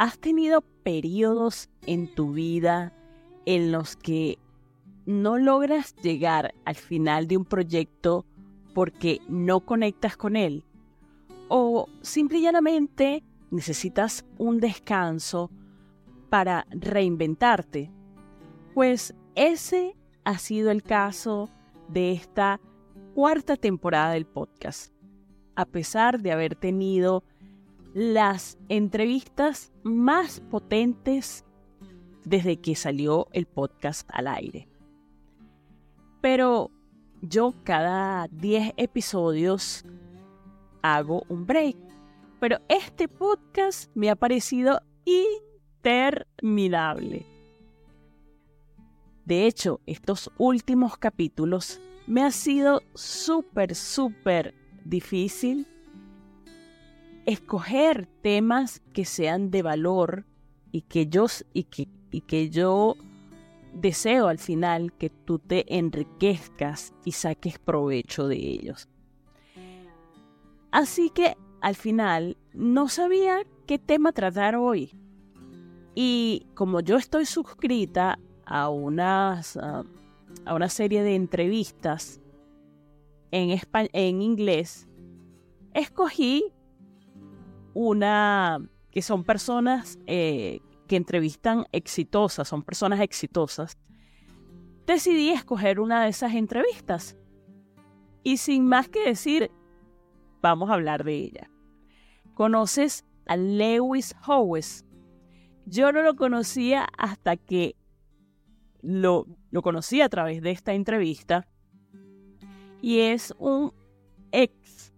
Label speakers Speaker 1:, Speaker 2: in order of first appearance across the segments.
Speaker 1: ¿Has tenido periodos en tu vida en los que no logras llegar al final de un proyecto porque no conectas con él? ¿O simple y llanamente necesitas un descanso para reinventarte? Pues ese ha sido el caso de esta cuarta temporada del podcast. A pesar de haber tenido las entrevistas más potentes desde que salió el podcast al aire. Pero yo cada 10 episodios hago un break. Pero este podcast me ha parecido interminable. De hecho, estos últimos capítulos me ha sido súper, súper difícil escoger temas que sean de valor y que yo, y que, y que yo deseo al final que tú te enriquezcas y saques provecho de ellos. Así que al final no sabía qué tema tratar hoy. Y como yo estoy suscrita a, unas, a una serie de entrevistas en, en inglés, escogí una que son personas eh, que entrevistan exitosas, son personas exitosas, decidí escoger una de esas entrevistas. Y sin más que decir, vamos a hablar de ella. ¿Conoces a Lewis Howes? Yo no lo conocía hasta que lo, lo conocí a través de esta entrevista. Y es un ex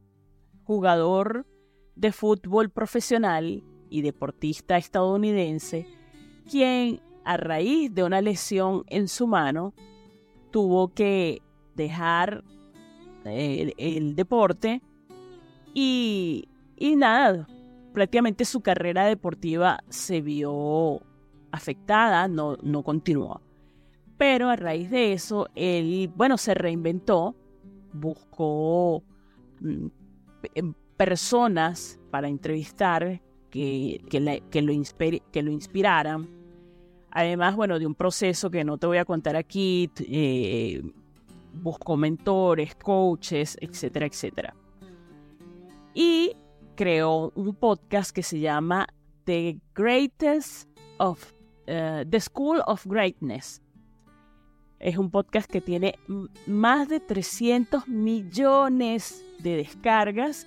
Speaker 1: jugador de fútbol profesional y deportista estadounidense, quien a raíz de una lesión en su mano tuvo que dejar eh, el, deporte y, y nada, prácticamente su carrera deportiva se vio afectada, no, no continuó. Pero a raíz de eso, él, bueno, se reinventó, buscó mm, personas para entrevistar que, que, lo, que lo inspiraran. Además, bueno, de un proceso que no te voy a contar aquí, eh, buscó mentores, coaches, etcétera, etcétera. Y creó un podcast que se llama The Greatest of uh, The School of Greatness. Es un podcast que tiene más de 300 millones de descargas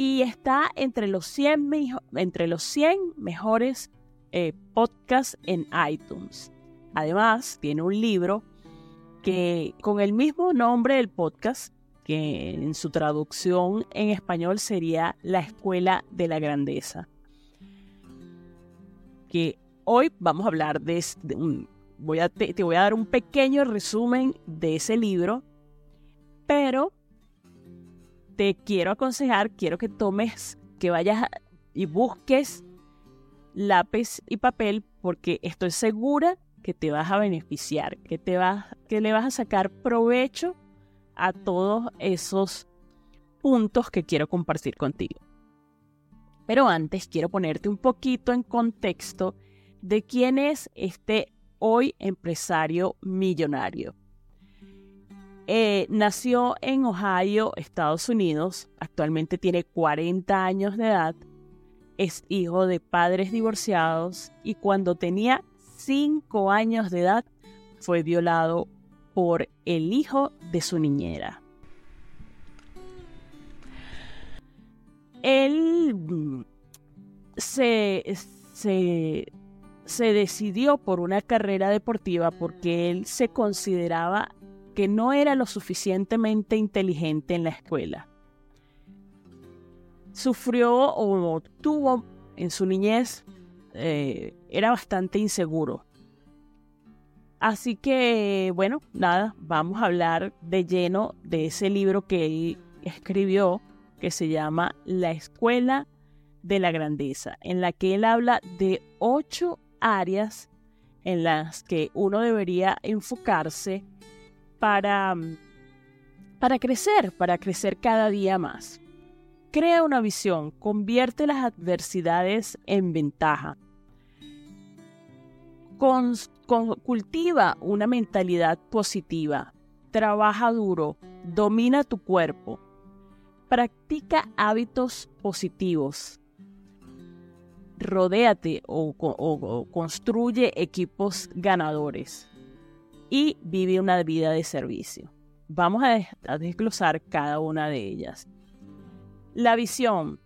Speaker 1: y está entre los 100, entre los 100 mejores eh, podcasts en iTunes. Además, tiene un libro que con el mismo nombre del podcast, que en su traducción en español sería La Escuela de la Grandeza. Que hoy vamos a hablar de, voy a, te voy a dar un pequeño resumen de ese libro, pero te quiero aconsejar, quiero que tomes, que vayas y busques lápiz y papel porque estoy segura que te vas a beneficiar, que, te vas, que le vas a sacar provecho a todos esos puntos que quiero compartir contigo. Pero antes quiero ponerte un poquito en contexto de quién es este hoy empresario millonario. Eh, nació en Ohio, Estados Unidos. Actualmente tiene 40 años de edad. Es hijo de padres divorciados y cuando tenía 5 años de edad fue violado por el hijo de su niñera. Él mm, se, se, se decidió por una carrera deportiva porque él se consideraba no era lo suficientemente inteligente en la escuela. Sufrió o tuvo en su niñez, eh, era bastante inseguro. Así que, bueno, nada, vamos a hablar de lleno de ese libro que él escribió, que se llama La Escuela de la Grandeza, en la que él habla de ocho áreas en las que uno debería enfocarse para, para crecer, para crecer cada día más. Crea una visión, convierte las adversidades en ventaja. cultiva una mentalidad positiva, trabaja duro, domina tu cuerpo, practica hábitos positivos, rodéate o, construye equipos ganadores y vive una vida de servicio. Vamos a desglosar cada una de ellas. La visión.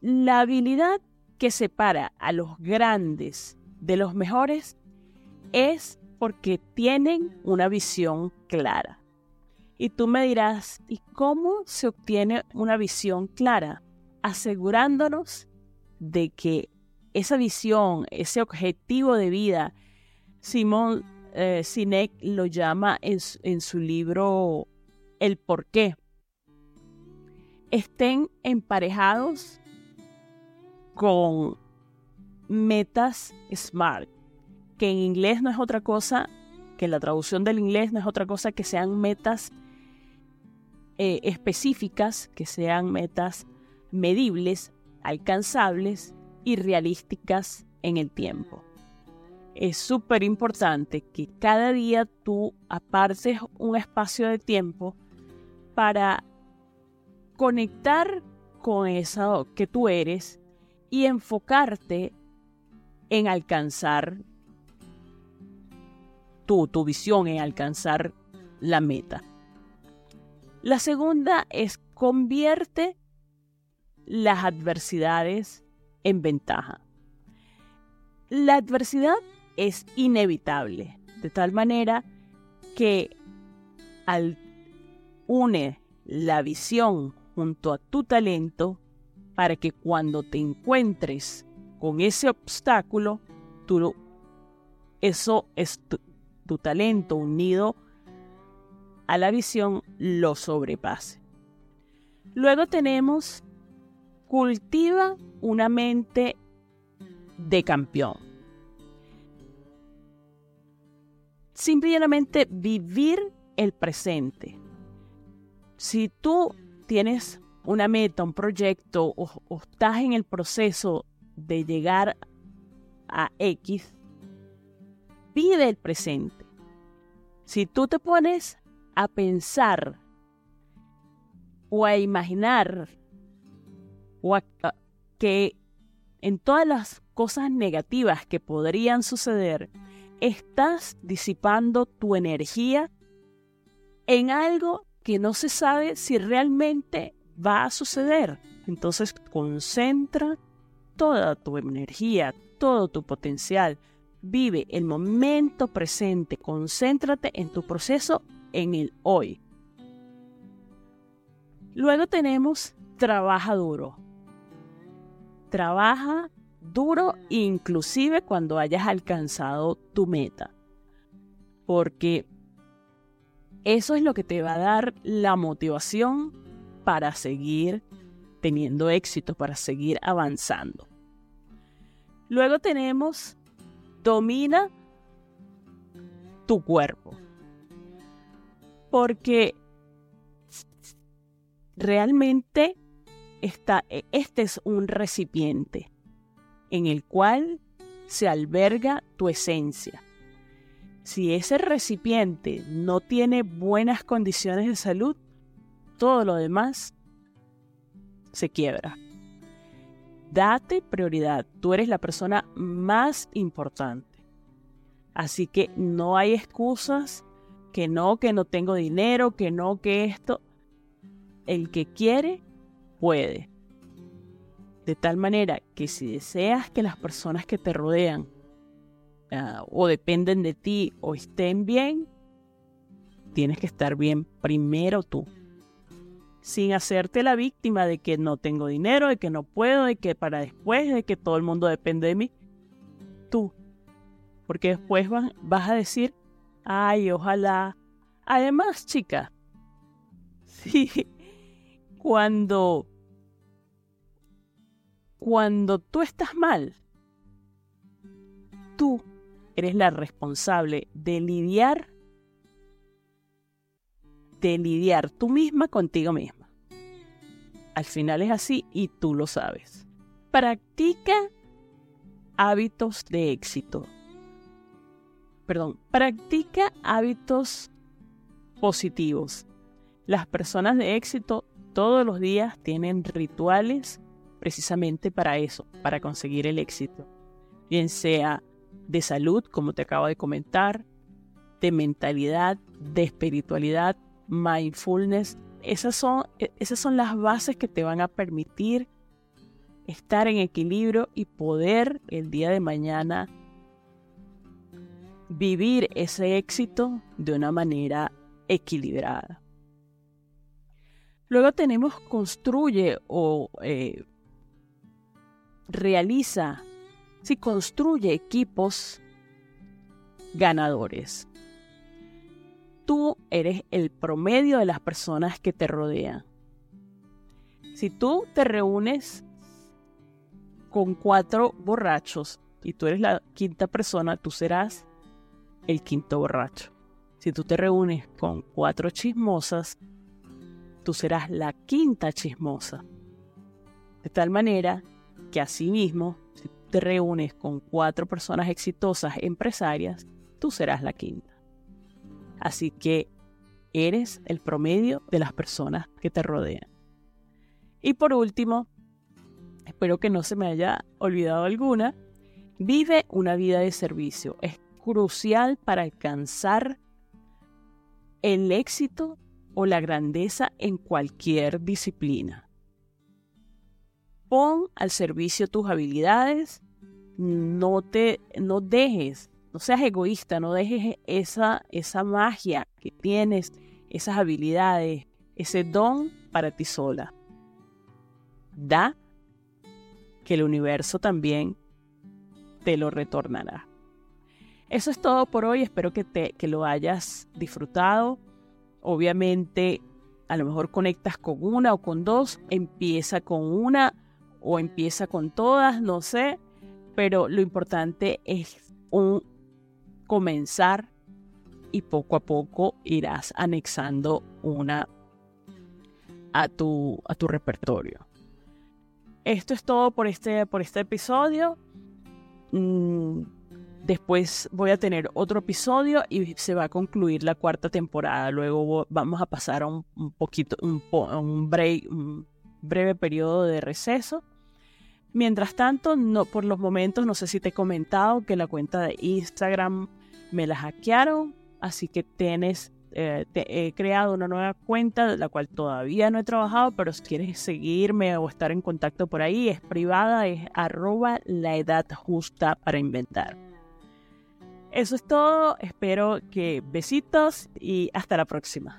Speaker 1: La habilidad que separa a los grandes de los mejores es porque tienen una visión clara. Y tú me dirás, ¿y cómo se obtiene una visión clara? Asegurándonos de que esa visión, ese objetivo de vida, Simón eh, Sinek lo llama en, en su libro El por qué, estén emparejados con metas SMART, que en inglés no es otra cosa, que la traducción del inglés no es otra cosa que sean metas eh, específicas, que sean metas medibles, alcanzables y realísticas en el tiempo. Es súper importante que cada día tú apartes un espacio de tiempo para conectar con eso que tú eres y enfocarte en alcanzar tu, tu visión, en alcanzar la meta. La segunda es convierte las adversidades en ventaja. La adversidad es inevitable, de tal manera que al une la visión junto a tu talento para que cuando te encuentres con ese obstáculo, tú, eso es tu, tu talento unido a la visión lo sobrepase. Luego tenemos cultiva una mente de campeón. Simplemente vivir el presente. Si tú tienes una meta, un proyecto o, estás en el proceso de llegar a X, vive el presente. Si tú te pones a pensar o a imaginar o a, que en todas las cosas negativas que podrían suceder, estás disipando tu energía en algo que no se sabe si realmente va a suceder. Entonces concentra toda tu energía, todo tu potencial. Vive el momento presente, concéntrate en tu proceso en el hoy. Luego tenemos trabaja duro. Trabaja duro inclusive cuando hayas alcanzado tu meta. Porque eso es lo que te va a dar la motivación para seguir teniendo éxito, para seguir avanzando. Luego tenemos domina tu cuerpo porque realmente está, este es un recipiente en el cual se alberga tu esencia. Si ese recipiente no tiene buenas condiciones de salud, todo lo demás se quiebra. Date prioridad. Tú eres la persona más importante. Así que no hay excusas que no, que no tengo dinero, que no, que esto. El que quiere, puede. De tal manera que si deseas que las personas que te rodean ah, o dependen de ti o estén bien, tienes que estar bien primero tú. Sin hacerte la víctima de que no tengo dinero, de que no puedo, de que para después, de que todo el mundo depende de mí. Tú. Porque después vas a decir, Ay, ojalá. Además, chica, sí, cuando, cuando tú estás mal, tú eres la responsable de lidiar, de lidiar tú misma contigo misma. Al final es así y tú lo sabes. Practica hábitos de éxito. Perdón, practica hábitos positivos. Las personas de éxito todos los días tienen rituales precisamente para eso, para conseguir el éxito. Bien sea de salud, como te acabo de comentar, de mentalidad, de espiritualidad, mindfulness. Esas son, e, esas son las bases que te van a permitir estar en equilibrio y poder el día de mañana vivir ese éxito de una manera equilibrada. Luego tenemos construye o eh, realiza, si construye equipos ganadores. Tú eres el promedio de las personas que te rodean. Si tú te reúnes con cuatro borrachos y tú eres la quinta persona, tú serás el quinto borracho. Si tú te reúnes con cuatro chismosas, tú serás la quinta chismosa. De tal manera que asimismo, si te reúnes con cuatro personas exitosas empresarias, tú serás la quinta. Así que eres el promedio de las personas que te rodean. Y por último, espero que no se me haya olvidado alguna, vive una vida de servicio. Es crucial para alcanzar el éxito o la grandeza en cualquier disciplina. Pon al servicio tus habilidades, no te no dejes, no seas egoísta, no dejes esa esa magia que tienes, esas habilidades, ese don para ti sola. Da que el universo también te lo retornará. Eso es todo por hoy, espero que, te, que lo hayas disfrutado. Obviamente, a lo mejor conectas con una o con dos, empieza con una o empieza con todas, no sé, pero lo importante es un comenzar y poco a poco irás anexando una a tu, a tu repertorio. Esto es todo por este, por este episodio. Mm, Después voy a tener otro episodio y se va a concluir la cuarta temporada. Luego vamos a pasar a un, poquito, un, break, un breve periodo de receso. Mientras tanto, no, por los momentos, no sé si te he comentado que la cuenta de Instagram me la hackearon, así que tienes, eh, he creado una nueva cuenta, la cual todavía no he trabajado, pero si quieres seguirme o estar en contacto por ahí, es privada, es arroba la edad justa para inventar. Eso es todo, espero que besitos y hasta la próxima.